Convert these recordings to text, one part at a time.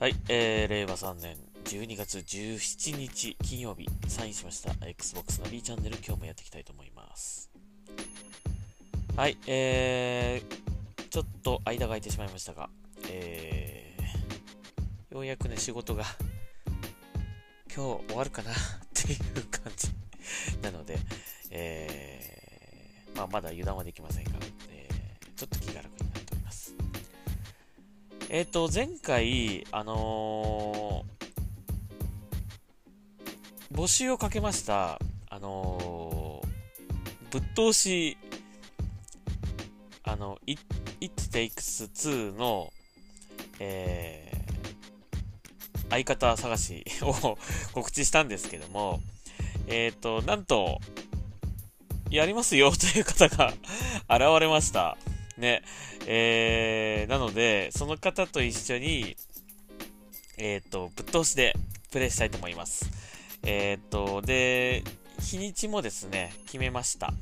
はい、えー、令和3年12月17日金曜日、サインしました Xbox の B チャンネル、今日もやっていきたいと思います。はい、えー、ちょっと間が空いてしまいましたが、えー、ようやくね、仕事が今日終わるかな っていう感じなので、えー、まあ、まだ油断はできませんが、えー、ちょっと気が楽。えっ、と、前回、あのー募集をかけました、あのーぶっ通し、あの、It, It Takes 2の、えー相方探し を告知したんですけども、えっ、と、なんと、やりますよという方が 現れました。ね。えー、なので、その方と一緒に、えっ、と、ぶっ通しでプレイしたいと思います。えっ、と、で、日にちもですね、決めました。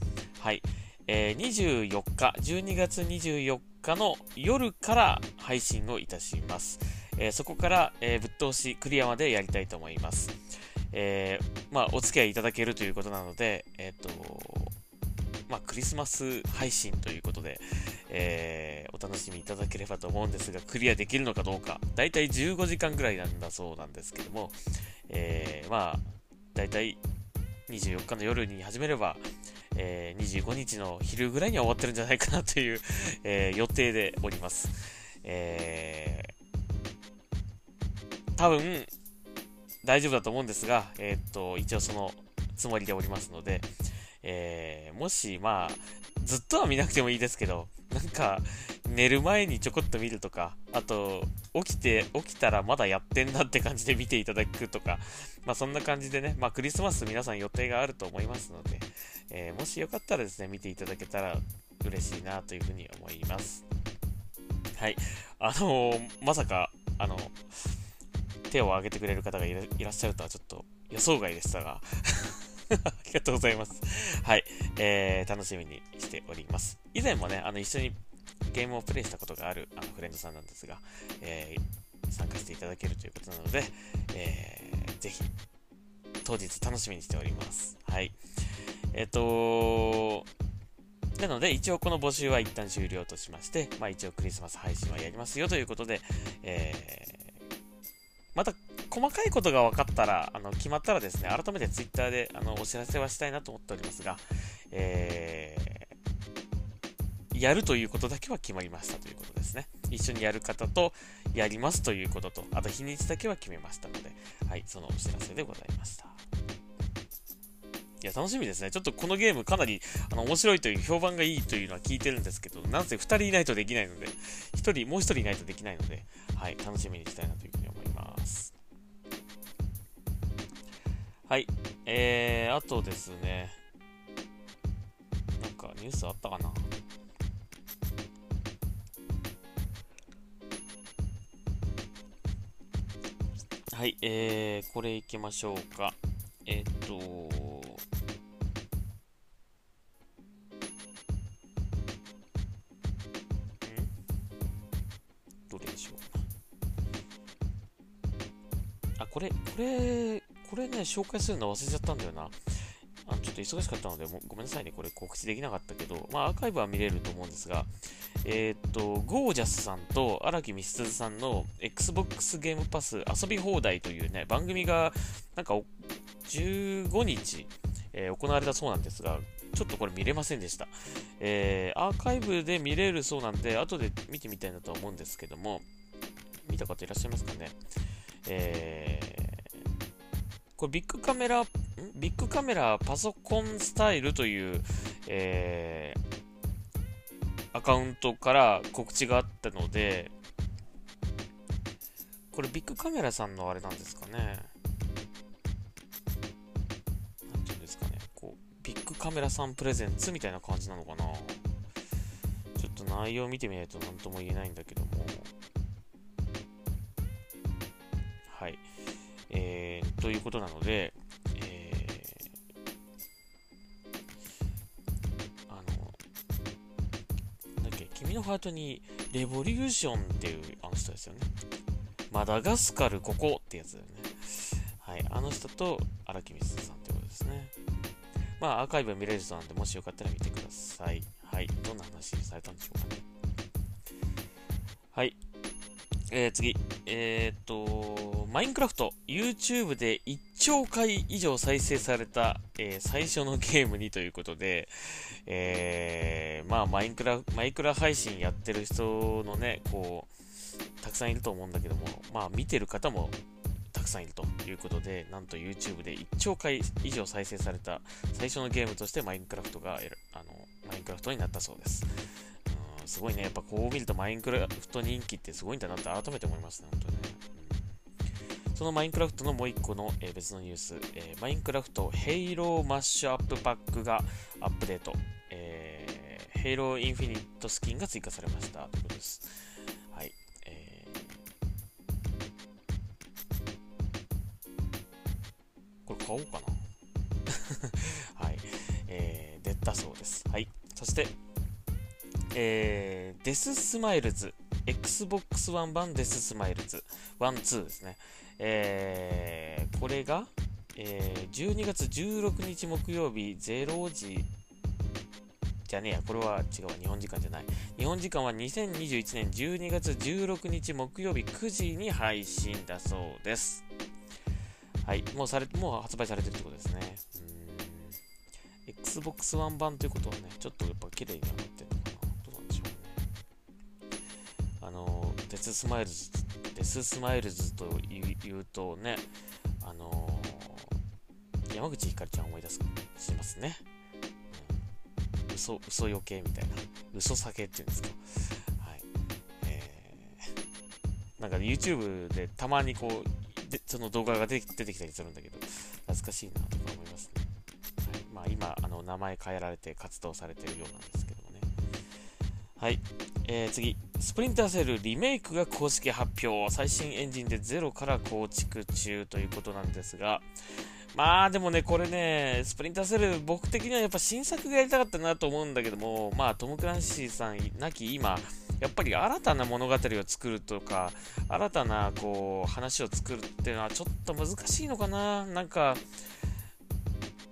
はい。えー24日、12月24日の夜から配信をいたします。えーそこから、えーぶっ通しクリアまでやりたいと思います。えーまあ、お付き合いいただけるということなので、えっ、と、まあ、クリスマス配信ということで、えーお楽しみいただければと思うんですが、クリアできるのかどうか、だいたい15時間ぐらいなんだそうなんですけども、えーまあ、だいたい24日の夜に始めれば、えー25日の昼ぐらいには終わってるんじゃないかなという、えー予定でおります。えー多分、大丈夫だと思うんですが、えーっと、一応そのつもりでおりますので、えーもし、まあ、ずっとは見なくてもいいですけど、なんか、寝る前にちょこっと見るとか、あと、起きて、起きたらまだやってんなって感じで見ていただくとか、まあそんな感じでね、まあクリスマス皆さん予定があると思いますので、えーもしよかったらですね、見ていただけたら嬉しいなというふうに思います。はい。あのーまさか、あの、手を挙げてくれる方がいらっしゃるとはちょっと予想外でしたが、ありがとうございます。はい。えー、楽しみにしております。以前もね、あの、一緒にゲームをプレイしたことがあるあのフレンドさんなんですが、えー参加していただけるということなので、えーぜひ、当日楽しみにしております。はい。えっ、となので、一応この募集は一旦終了としまして、まあ一応クリスマス配信はやりますよということで、えーまた細かいことが分かったら、あの決まったらですね、改めて Twitter であのお知らせはしたいなと思っておりますが、えーやるということだけは決まりましたということですね。一緒にやる方とやりますということと、あと日にちだけは決めましたので、はい、そのお知らせでございました。いや、楽しみですね。ちょっとこのゲームかなりあの面白いという評判がいいというのは聞いてるんですけど、なんせ2人いないとできないので、1人、もう1人いないとできないので、はい、楽しみにしたいなというふうにはい、えー、あとですね、なんかニュースあったかな？はい、えー、これいきましょうか。えっ、と、これね、紹介するの忘れちゃったんだよな。あのちょっと忙しかったので、ごめんなさいね、これ告知できなかったけど、まあ、アーカイブは見れると思うんですが、えーっと、ゴージャスさんと荒木みすずさんの Xbox ゲームパス遊び放題というね、番組が、なんか、15日、えー行われたそうなんですが、ちょっとこれ見れませんでした。えーアーカイブで見れるそうなんで、後で見てみたいなとは思うんですけども、見た方いらっしゃいますかね？えーこれビッグカメラ、ビッグカメラパソコンスタイルという、えーアカウントから告知があったので、これビッグカメラさんのあれなんですかね。なんていうんですかね。こう、ビッグカメラさんプレゼンツみたいな感じなのかな。ちょっと内容を見てみないと何とも言えないんだけども。ということなので、えー、あの、なんだっけ、君のハートにレボリューションっていうあの人ですよね。マダガスカルここってやつだよね。はい。あの人と荒木光さんってことですね。まあ、アーカイブ見れる人なんで、もしよかったら見てください。はい。どんな話されたんでしょうかね。はい。えー、次。えー、っと、マインクラフト、YouTube で1兆回以上再生された、えー、最初のゲームにということで、えー、まあ、マインクラ、マイクラ配信やってる人のね、こう、たくさんいると思うんだけども、まあ、見てる方もたくさんいるということで、なんと YouTube で1兆回以上再生された最初のゲームとしてマインクラフトが、あの、マインクラフトになったそうです。すごいね。やっぱこう見るとマインクラフト人気ってすごいんだなって改めて思いますね、本当にね。そのマインクラフトのもう一個の、えー、別のニュース、えー、マインクラフトヘイローマッシュアップパックがアップデート、えー、ヘイローインフィニットスキンが追加されましたということです。はい。えー、これ買おうかな はい。えー、出たそうです。はい。そして、えー、デススマイルズ、Xbox One 版デススマイルズ、1、2ですね。えー、これが、えー、12月16日木曜日0時、じゃねえや、これは違う日本時間じゃない。日本時間は2021年12月16日木曜日9時に配信だそうです。はい、もうされ、もう発売されてるってことですね。Xbox One 版ということはね、ちょっとやっぱ綺麗になってススマイルズ、デススマイルズと言うとね、あのー、山口ひかるちゃん思い出す、しますね。うん、嘘、嘘余計みたいな。嘘酒っていうんですか。はい。えー、なんか YouTube でたまにこう、でその動画が出てきたりするんだけど、懐かしいなとか思いますね。はい、まあ今、あの、名前変えられて活動されてるようなんですけどもね。はい。えー、次。スプリンターセルリメイクが公式発表。最新エンジンでゼロから構築中ということなんですが、まあでもね、これね、スプリンターセル、僕的にはやっぱ新作がやりたかったなと思うんだけども、まあトム・クランシーさん亡き今、やっぱり新たな物語を作るとか、新たなこう話を作るっていうのはちょっと難しいのかな。なんか、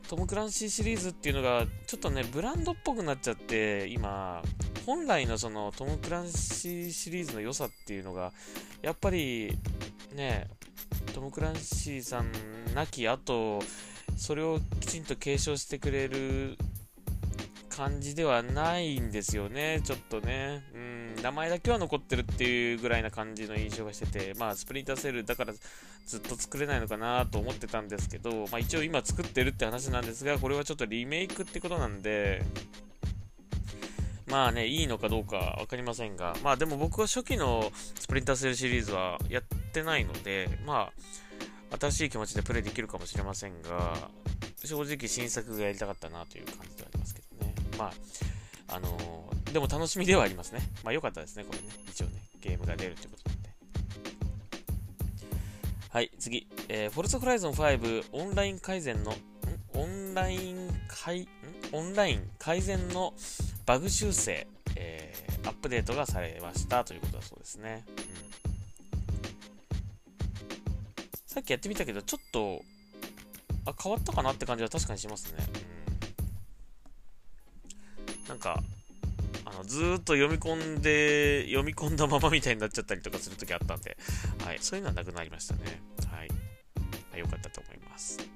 トム・クランシーシリーズっていうのがちょっとね、ブランドっぽくなっちゃって、今、本来のそのトム・クランシーシリーズの良さっていうのが、やっぱりね、トム・クランシーさん亡き後、それをきちんと継承してくれる感じではないんですよね、ちょっとね。うん、名前だけは残ってるっていうぐらいな感じの印象がしてて、まあ、スプリンターセルだからずっと作れないのかなと思ってたんですけど、まあ一応今作ってるって話なんですが、これはちょっとリメイクってことなんで、まあね、いいのかどうか分かりませんが、まあでも僕は初期のスプリンターセルシリーズはやってないので、まあ、新しい気持ちでプレイできるかもしれませんが、正直新作がやりたかったなという感じではありますけどね。まあ、あのー、でも楽しみではありますね。まあ良かったですね、これね。一応ね、ゲームが出るってことなんで。はい、次。えー、フォルツホライゾン5オンライン改善の、ん？オンライン改、ん？オンライン改善のバグ修正、えー、アップデートがされましたということだそうですね。うん、さっきやってみたけど、ちょっと、あ、変わったかなって感じは確かにしますね。うん、なんか、あのずーっと読み込んで、読み込んだままみたいになっちゃったりとかするときあったんで、はい、そういうのはなくなりましたね。はい。はい、よかったと思います。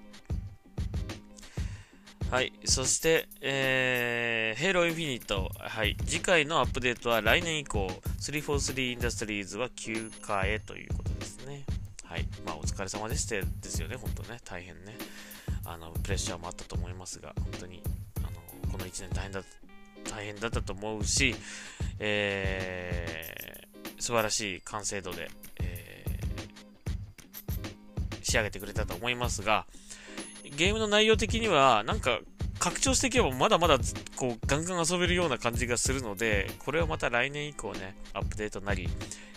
はい。そして、えー、Halo Infinite。はい。次回のアップデートは来年以降、343 Industries は休暇へということですね。はい。まあ、お疲れ様でしてですよね、本当ね。大変ね。あの、プレッシャーもあったと思いますが、本当に、あの、この1年大変だ、大変だったと思うし、えー、素晴らしい完成度で、えー、仕上げてくれたと思いますが、ゲームの内容的には、なんか、拡張していけばまだまだこうガンガン遊べるような感じがするので、これはまた来年以降ね、アップデートなり、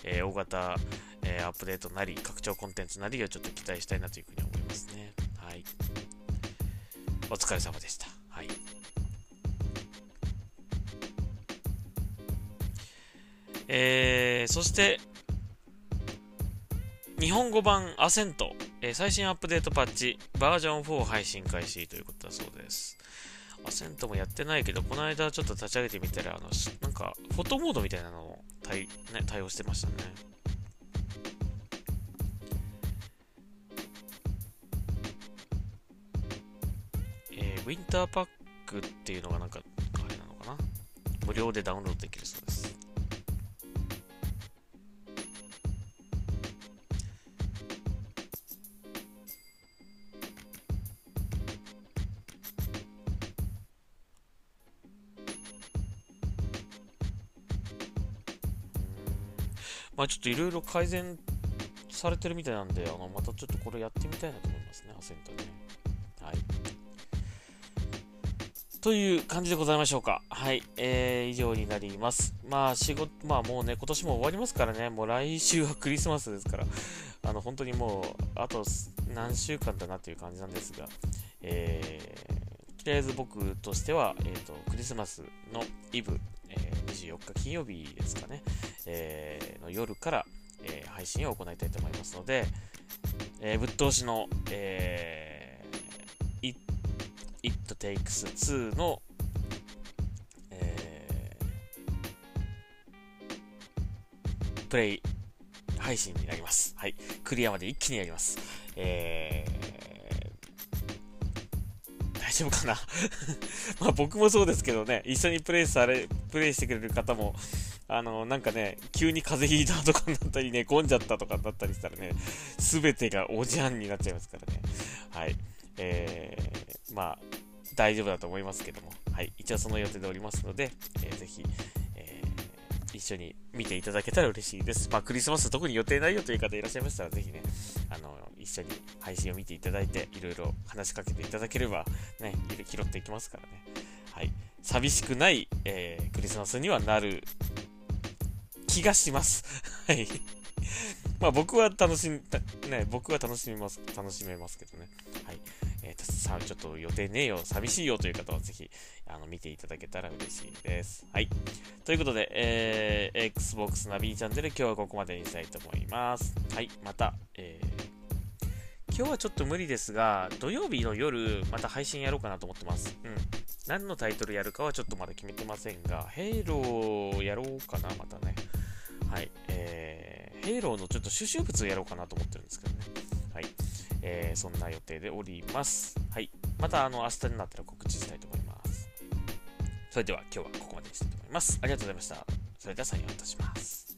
えー、大型、えー、アップデートなり、拡張コンテンツなりをちょっと期待したいなというふうに思いますね。はい。お疲れ様でした。はい。えー、そして、日本語版アセント、え、最新アップデートパッチ、バージョン4配信開始ということだそうです。アセントもやってないけど、この間ちょっと立ち上げてみたら、あの、なんか、フォトモードみたいなのを対,、ね、対応してましたね。えー、ウィンターパックっていうのがなんか、あれなのかな？無料でダウンロードできるそうです。まあちょっといろいろ改善されてるみたいなんで、あの、またちょっとこれやってみたいなと思いますね、アセントね。はい。という感じでございましょうか。はい。えー、以上になります。まあ仕事、まあもうね、今年も終わりますからね、もう来週はクリスマスですから、あの、本当にもう、あと何週間だなという感じなんですが、えー、とりあえず僕としては、えっ、ー、と、クリスマスのイブ、えー、24日金曜日ですかね、えー、の夜から、えー、配信を行いたいと思いますので、えー、ぶっ通しの、えー、It, It Takes 2の、えー、プレイ配信になります。はい。クリアまで一気にやります。えー、大丈夫かな？まあ僕もそうですけどね、一緒にプレイされ、プレイしてくれる方も、あの、なんかね、急に風邪ひいたとかになったりね、混んじゃったとかになったりしたらね、すべてがおじゃんになっちゃいますからね。はい。えー、まあ、大丈夫だと思いますけども、はい。一応その予定でおりますので、えー、ぜひ、え、一緒に見ていただけたら嬉しいです。まあ、クリスマス特に予定ないよという方いらっしゃいましたら、ぜひね、あの、一緒に配信を見ていただいて、いろいろ話しかけていただければ、ね、拾っていきますからね。寂しくない、えー、クリスマスにはなる気がします。はい。まあ僕は楽しみ、ね、僕は楽しみます、楽しめますけどね。はい。えー、さちょっと予定ねえよ、寂しいよという方はぜひ、あの、見ていただけたら嬉しいです。はい。ということで、えー、Xbox ナビチャンネル今日はここまでにしたいと思います。はい。また、えー、今日はちょっと無理ですが、土曜日の夜、また配信やろうかなと思ってます。うん。何のタイトルやるかはちょっとまだ決めてませんが、ヘイローやろうかな、またね。はい、えー、ヘイローのちょっと収集物をやろうかなと思ってるんですけどね。はい、えー、そんな予定でおります。はい、またあの明日になったら告知したいと思います。それでは今日はここまでにしたいと思います。ありがとうございました。それでは採用いたします。